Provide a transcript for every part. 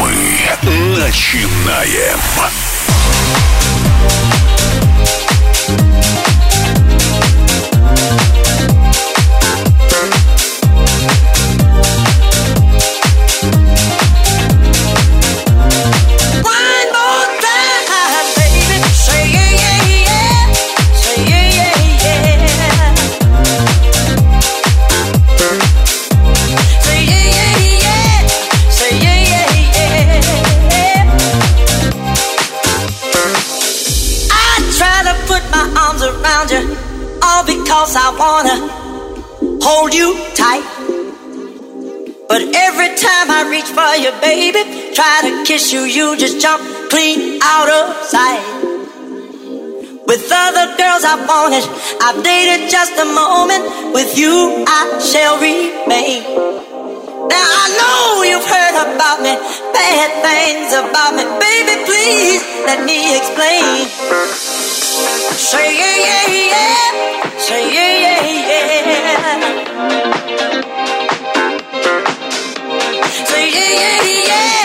Мы начинаем. Hold you tight. But every time I reach for you, baby, try to kiss you, you just jump clean out of sight. With other girls I wanted, I've dated just a moment. With you, I shall remain. Now I know you've heard about me, bad things about me. Baby, please let me explain. Say yeah, yeah, yeah. Say yeah, yeah, yeah. Say yeah, yeah, yeah.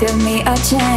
give me a chance.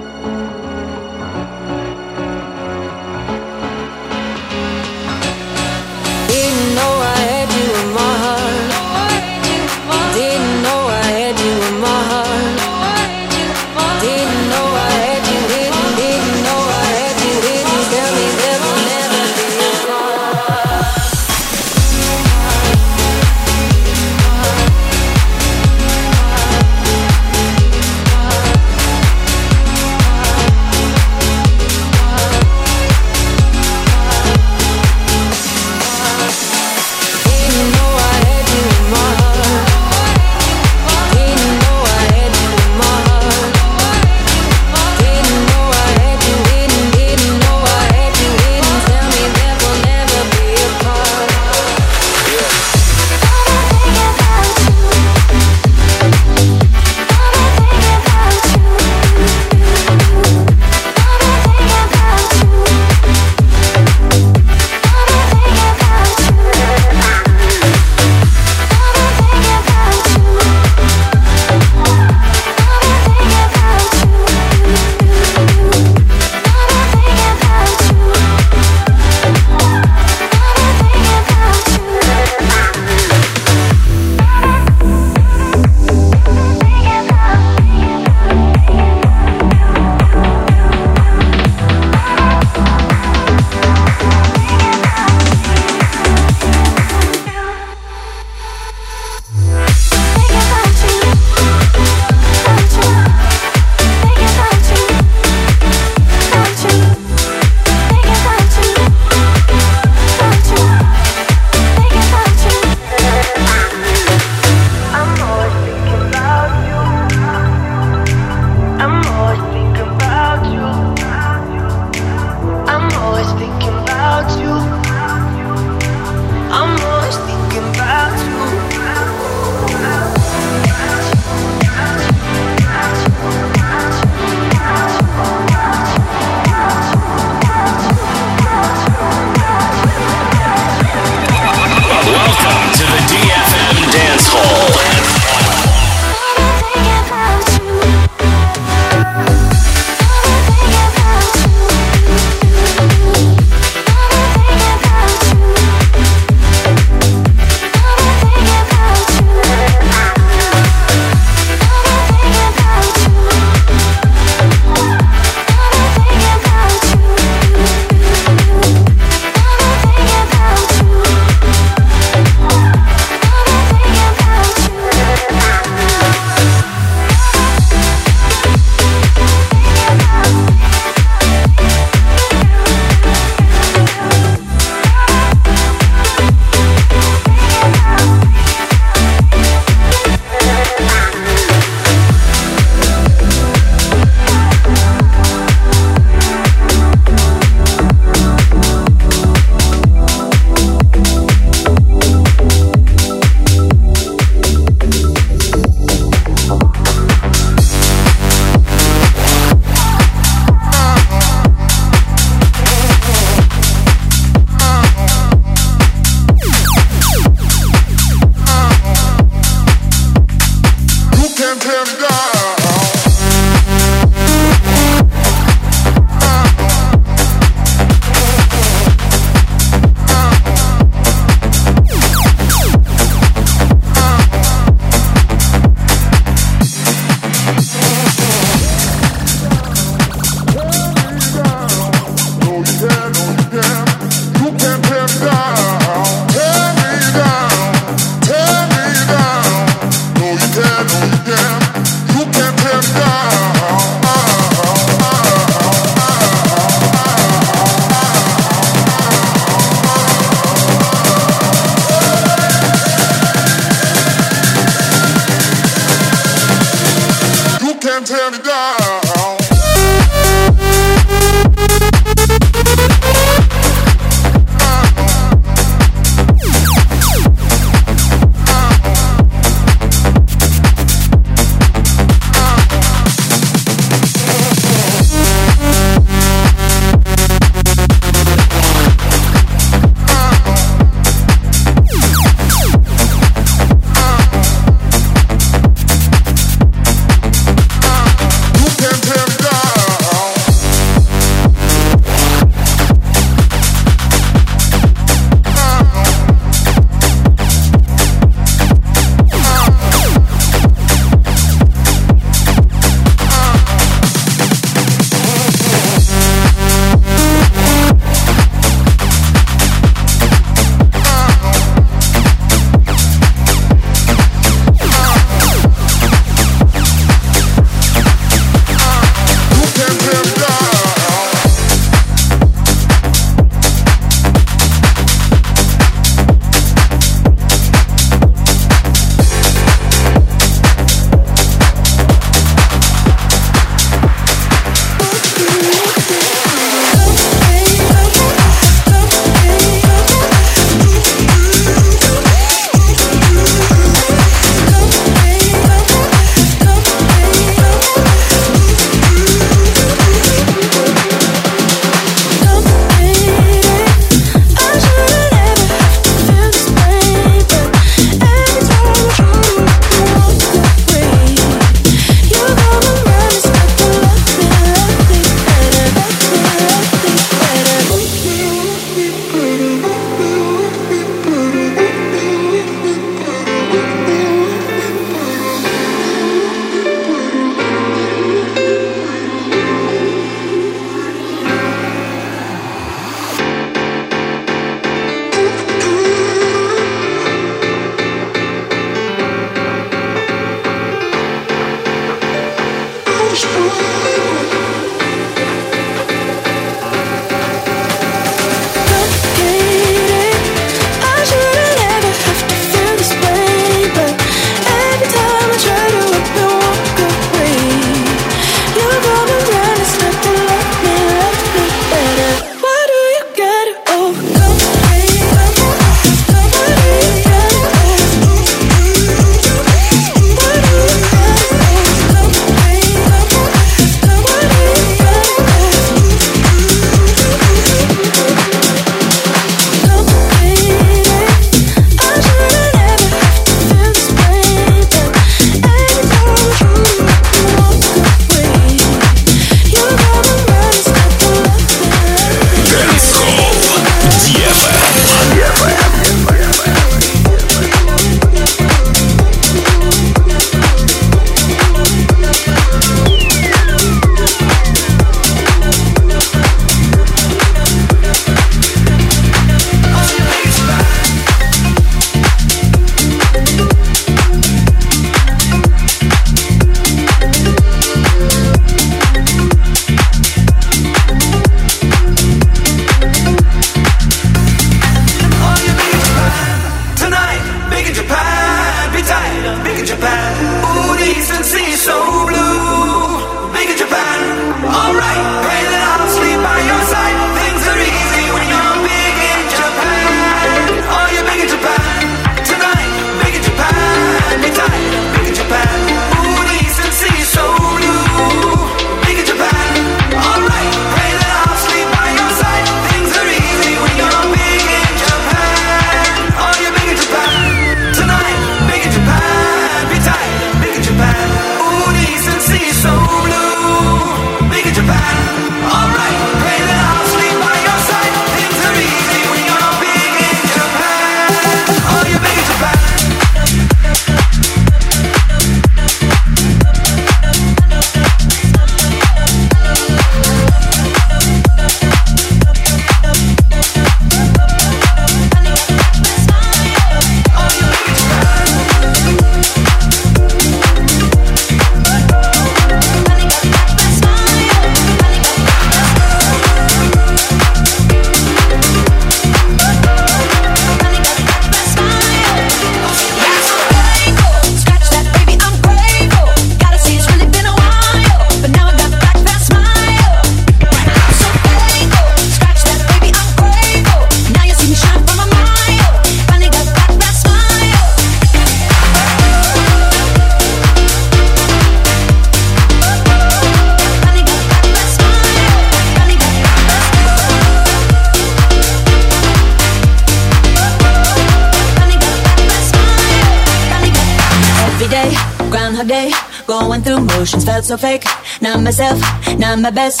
My best.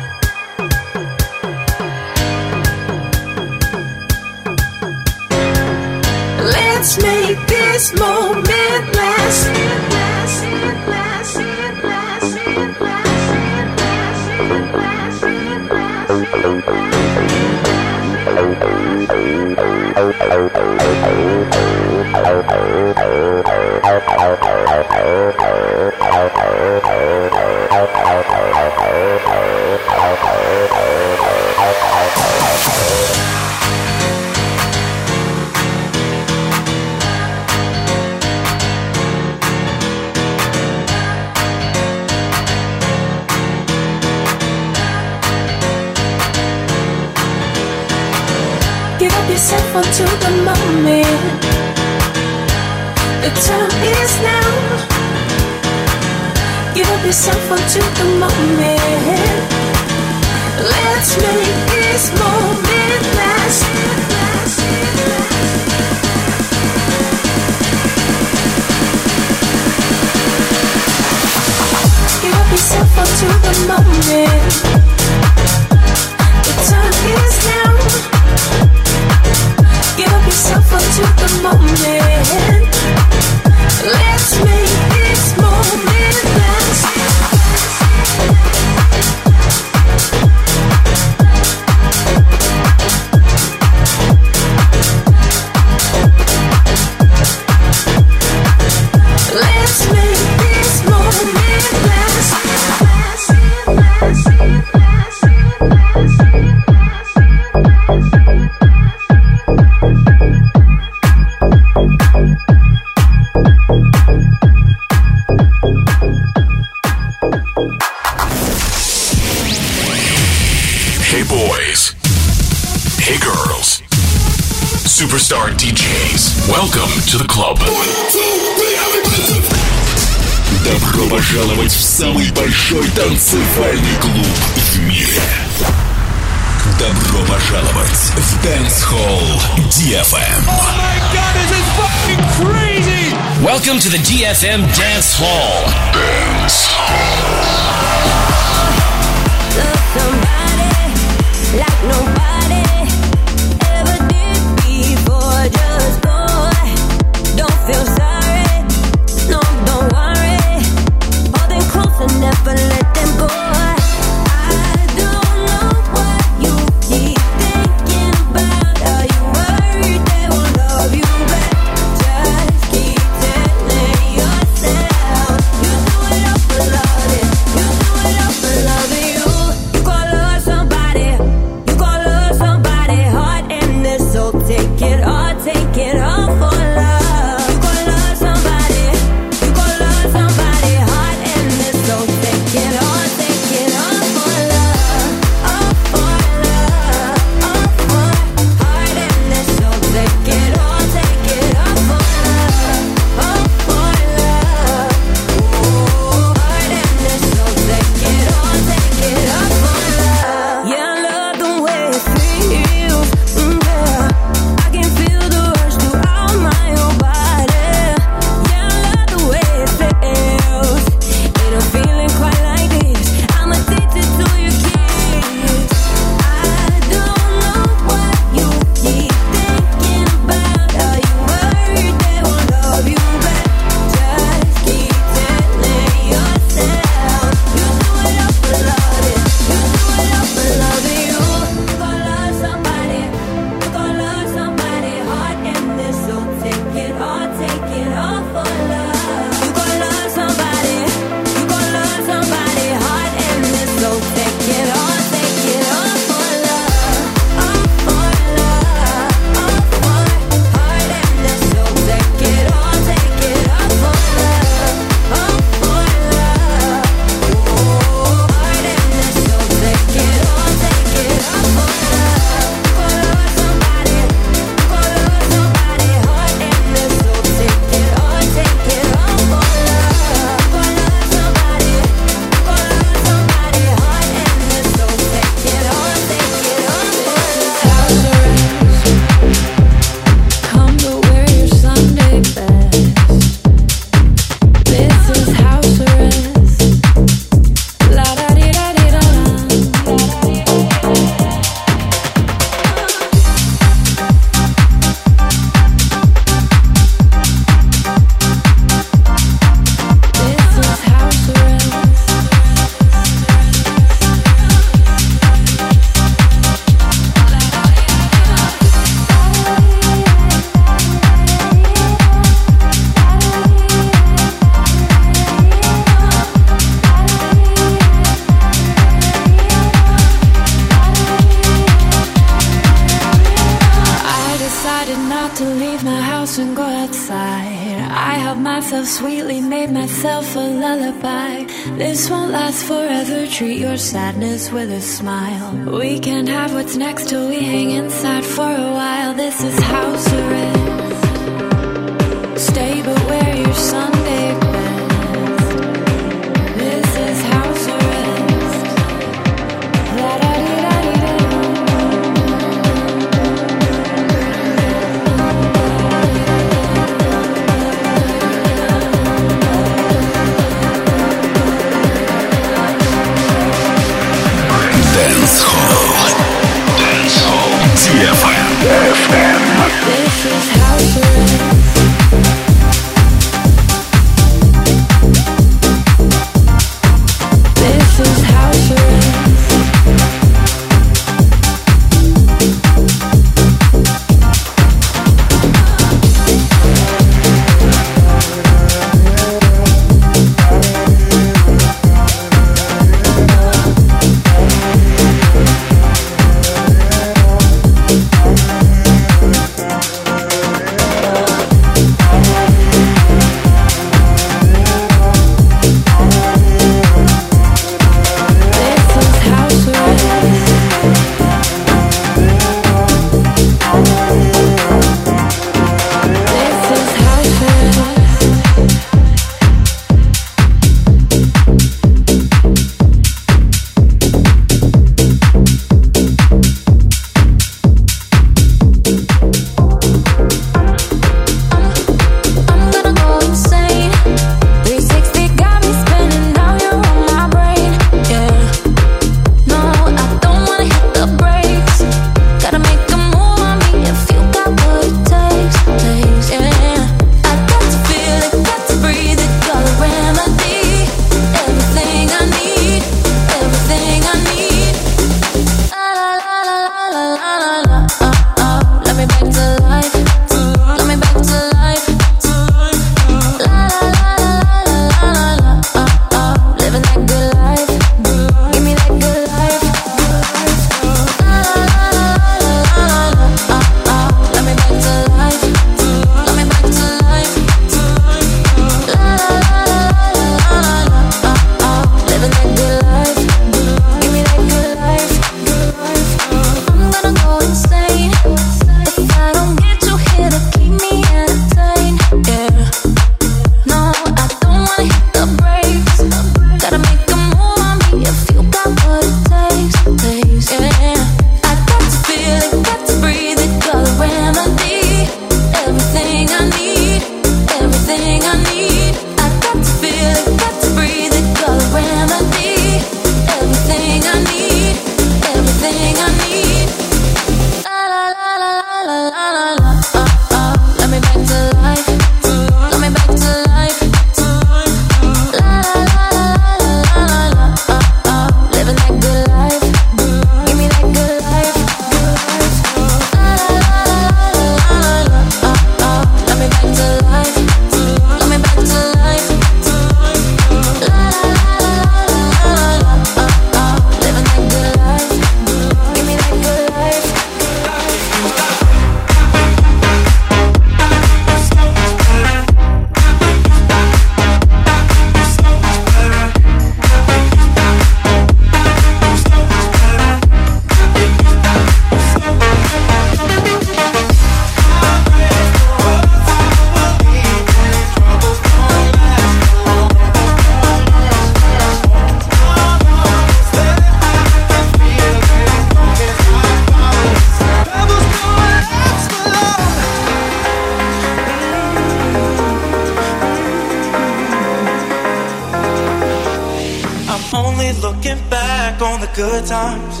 Looking back on the good times,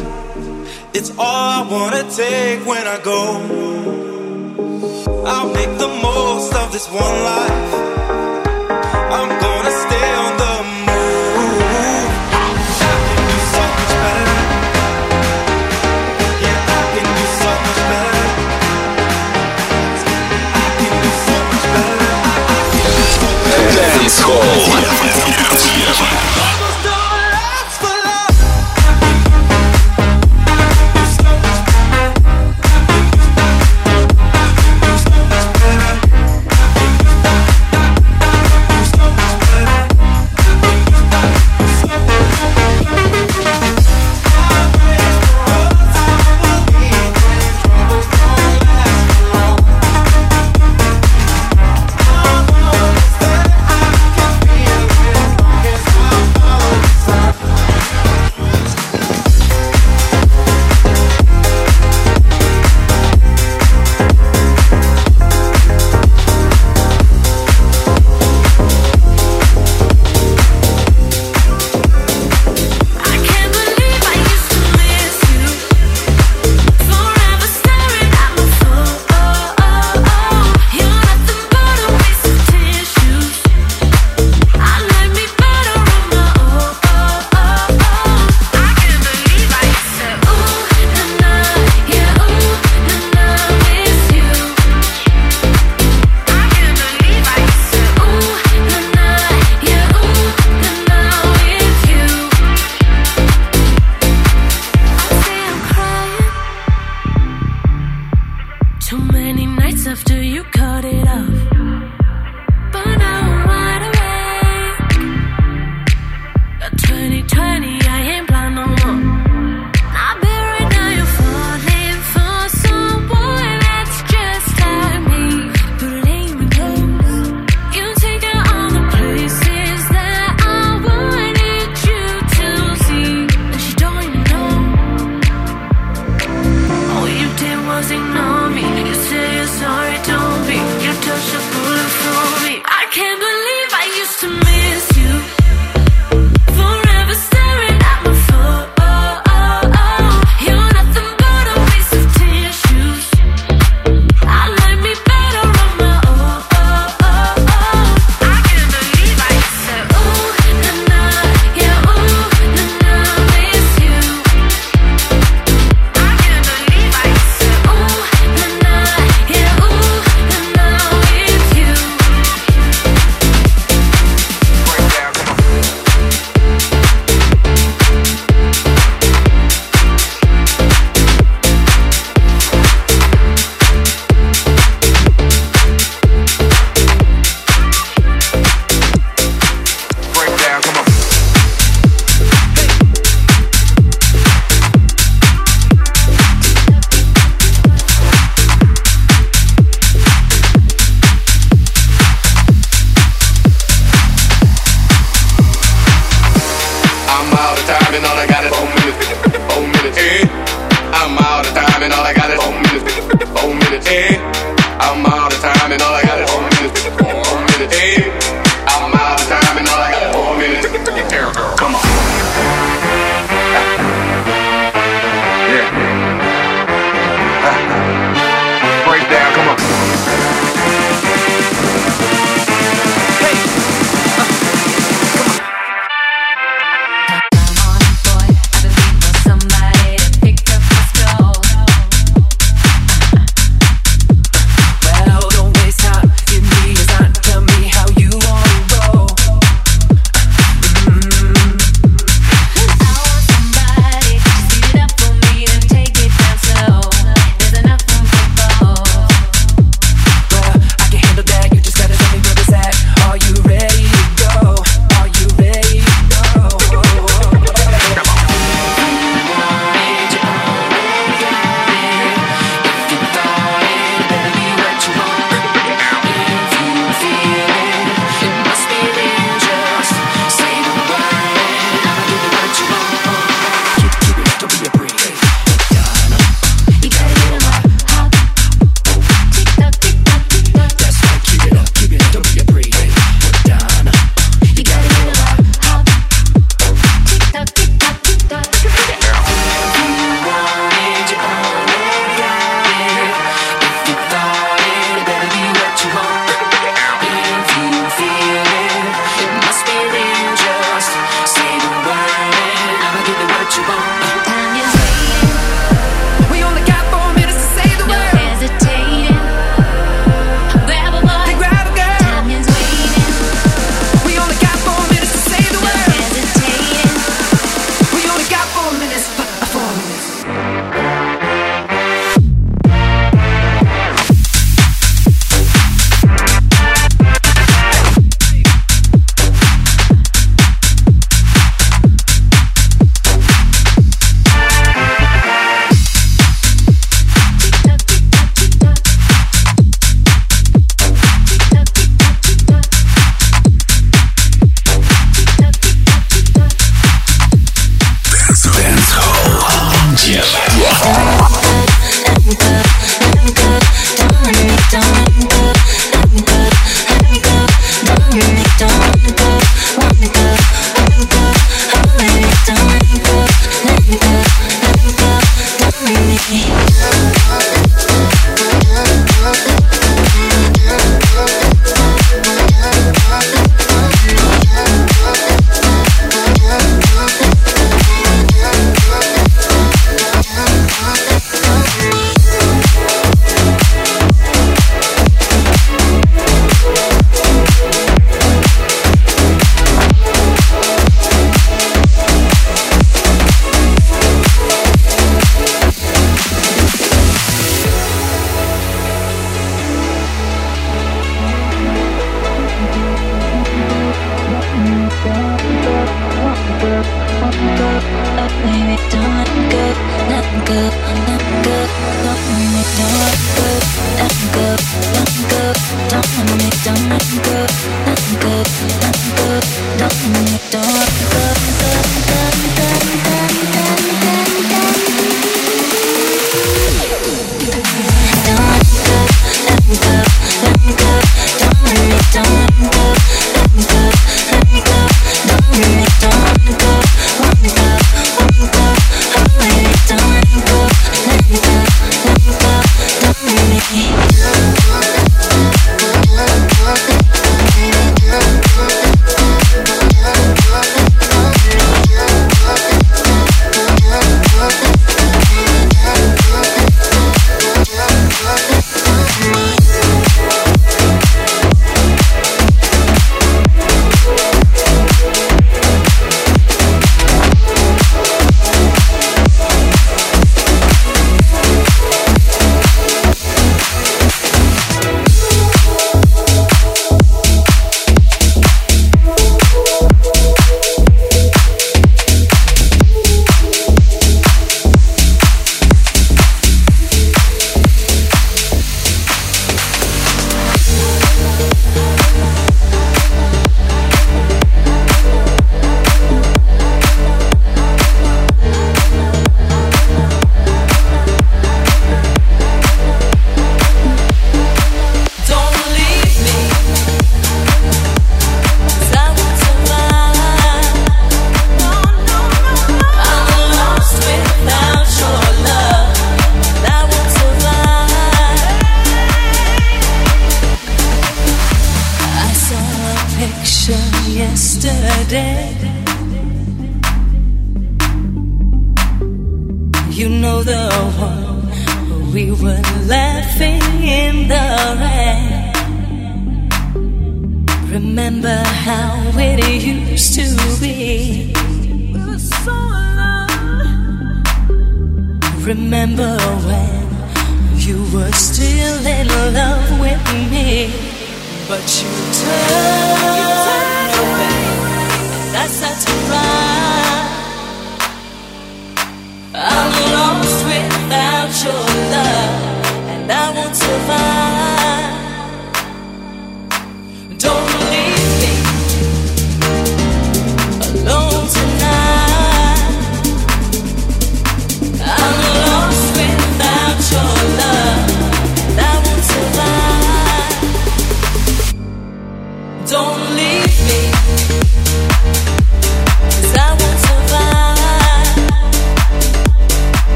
it's all I wanna take when I go. I'll make the most of this one life. I'm gonna stay on the move. Can do so much better. Yeah, I can do so much better. I can do so much better. Dance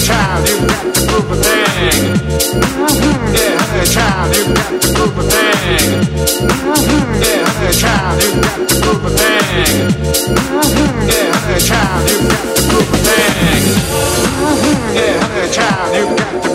child, you got to prove a thing. Uh-huh. Yeah, honey child, you got to prove a thing. Uh-huh. Yeah, honey child, you got to prove a thing. Uh-huh. Yeah, honey child, you got to prove a thing. Yeah, honey child, you got to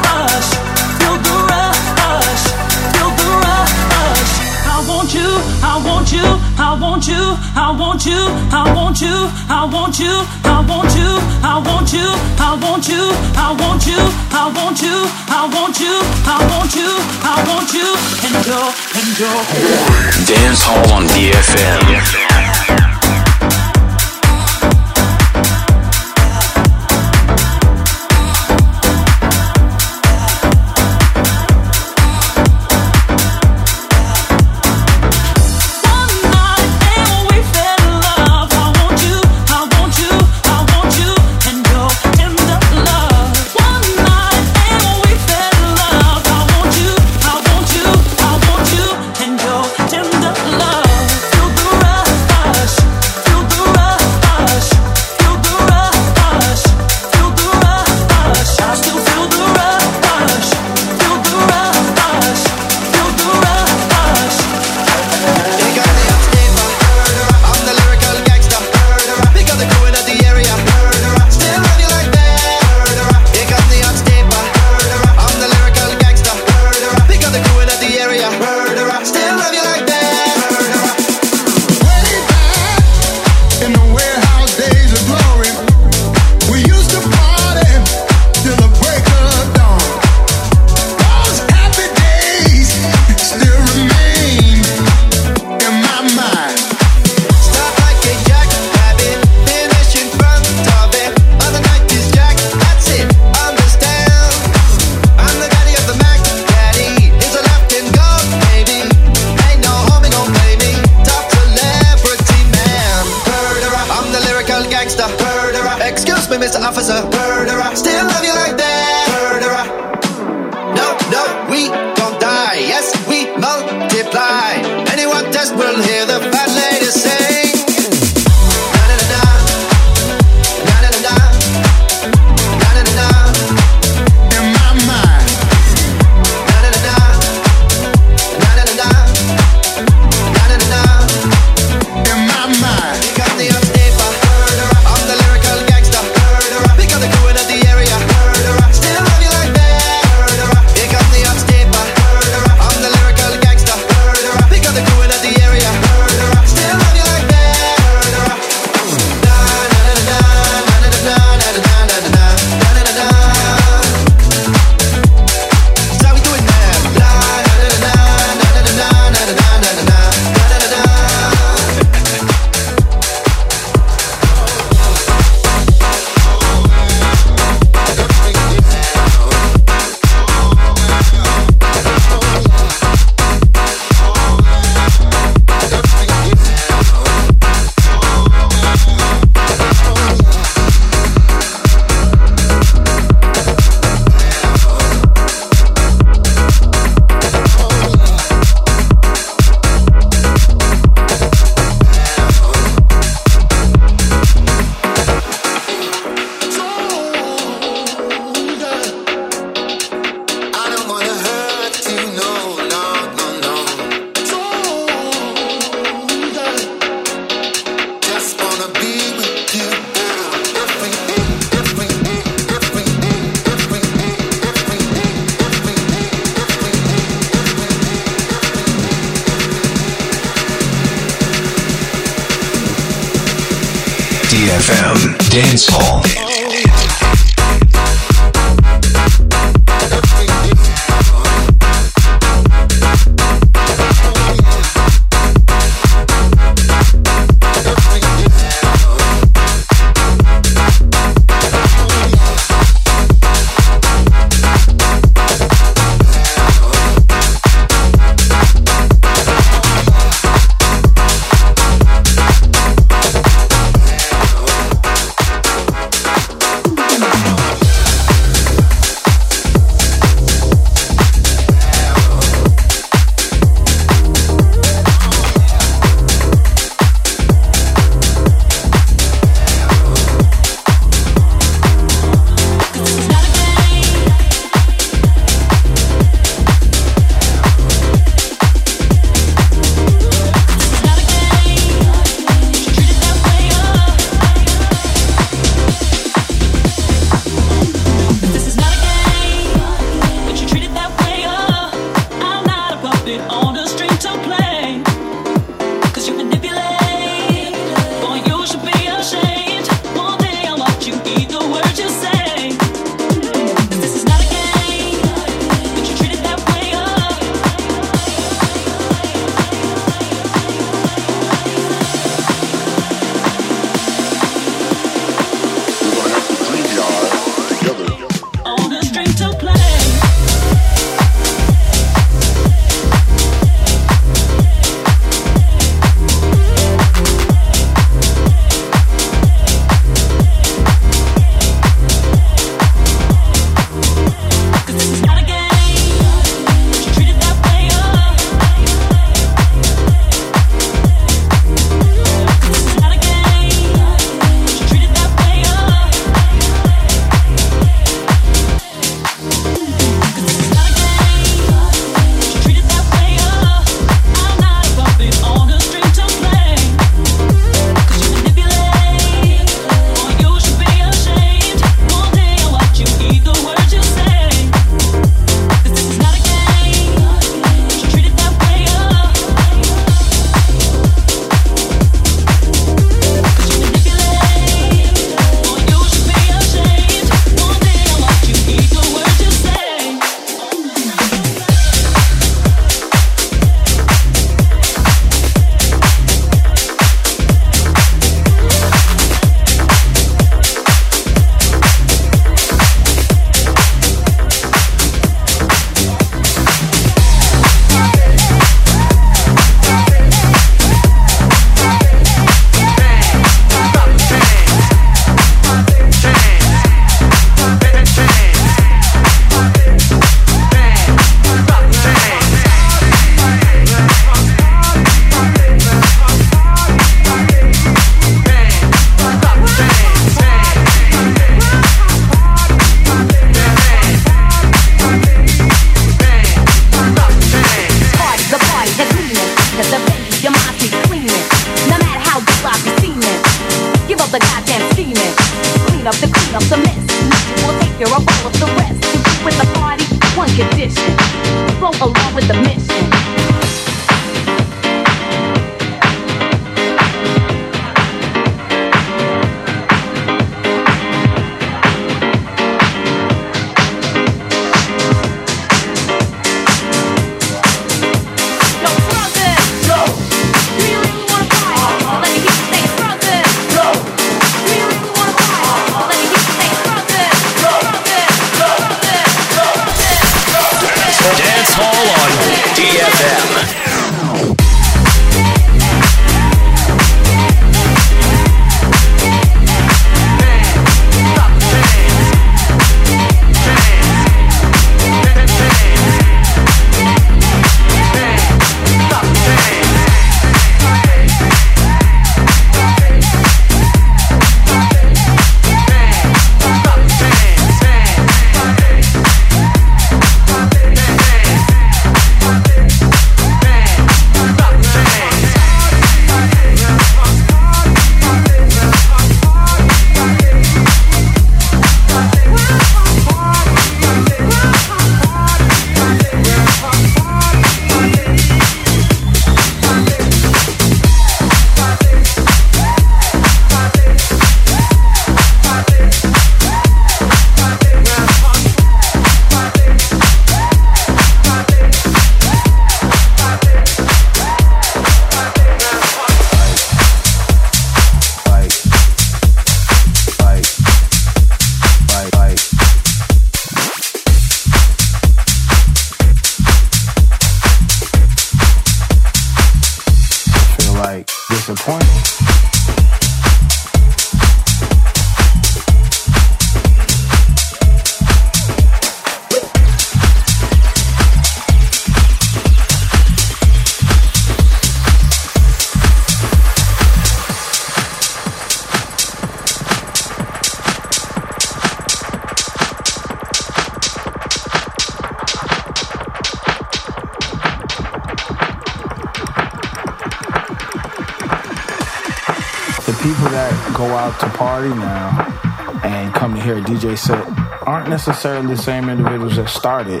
party now and come to hear a DJ set aren't necessarily the same individuals that started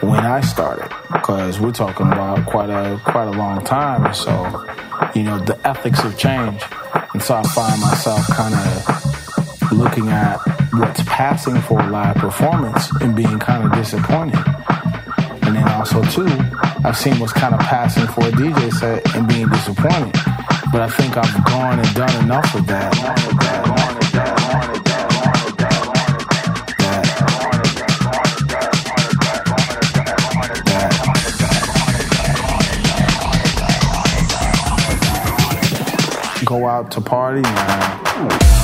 when I started, because we're talking about quite a quite a long time. So, you know, the ethics have changed, and so I find myself kind of looking at what's passing for a live performance and being kind of disappointed. And then also too, I've seen what's kind of passing for a DJ set and being disappointed. But I think I've gone and done enough of that. Go out to party now.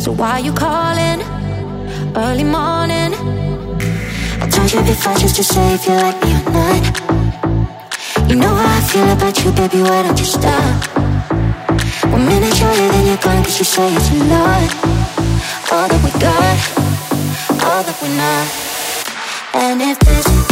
So why you calling early morning? I told you before just to say if you like me or not. You know how I feel about you, baby. Why don't you stop? One minute shorter than you're gone, cause you say it's a lot. All that we got, all that we're not. And if this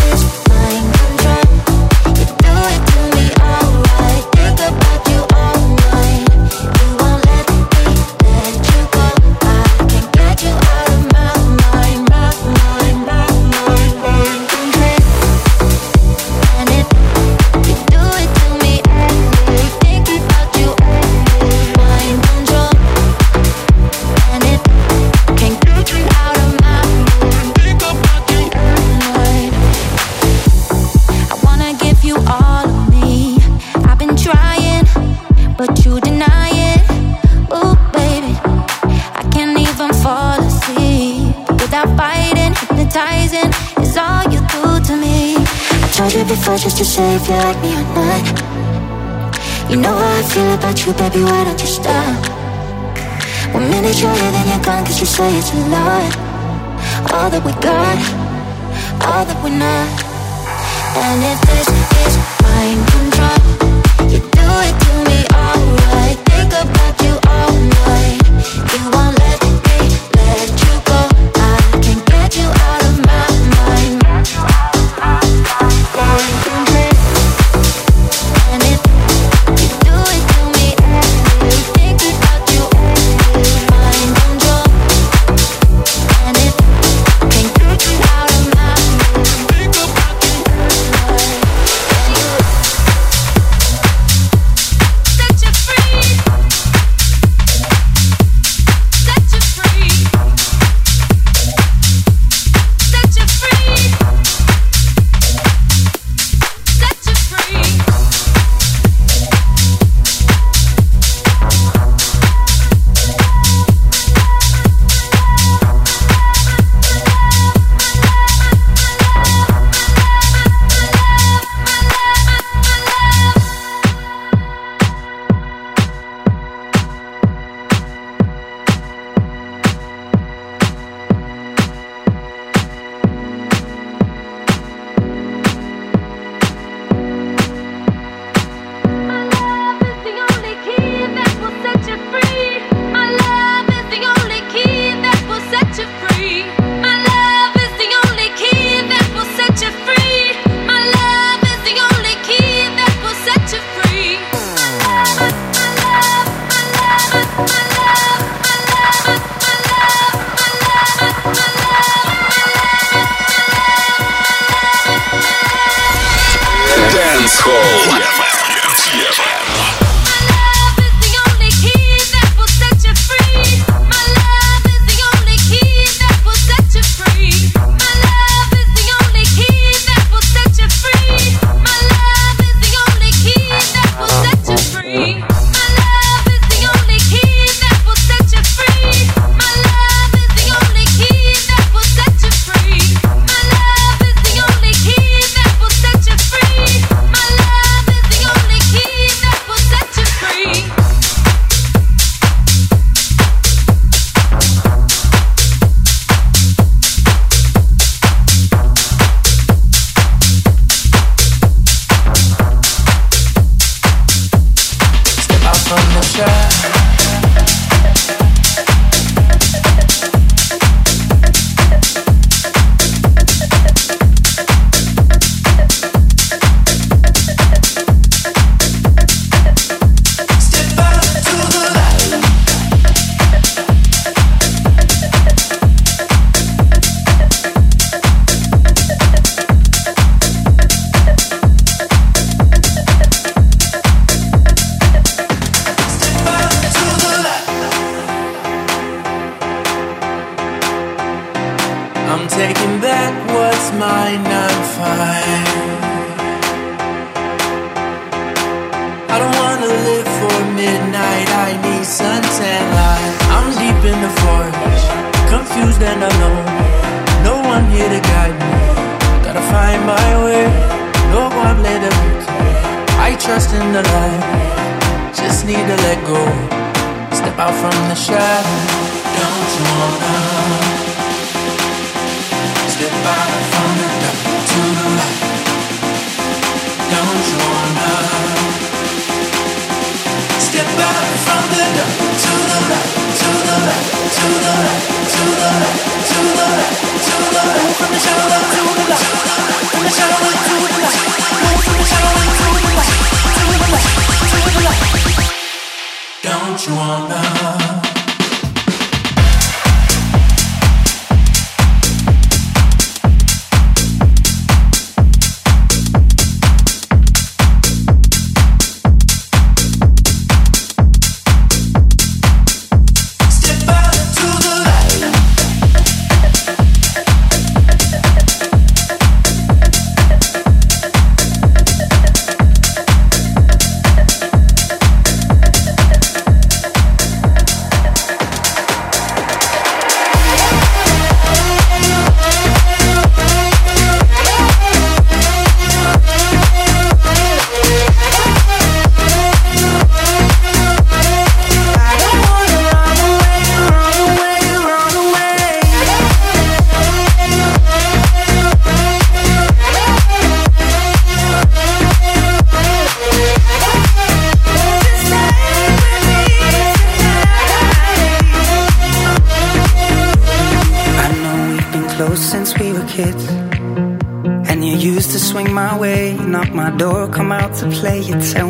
before just to say if you like me or not. You know how I feel about you, baby, why don't you stop? One minute you're here, then you're gone, cause you say it's a lot. All that we got, all that we're not. And if this is fine.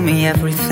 Me everything,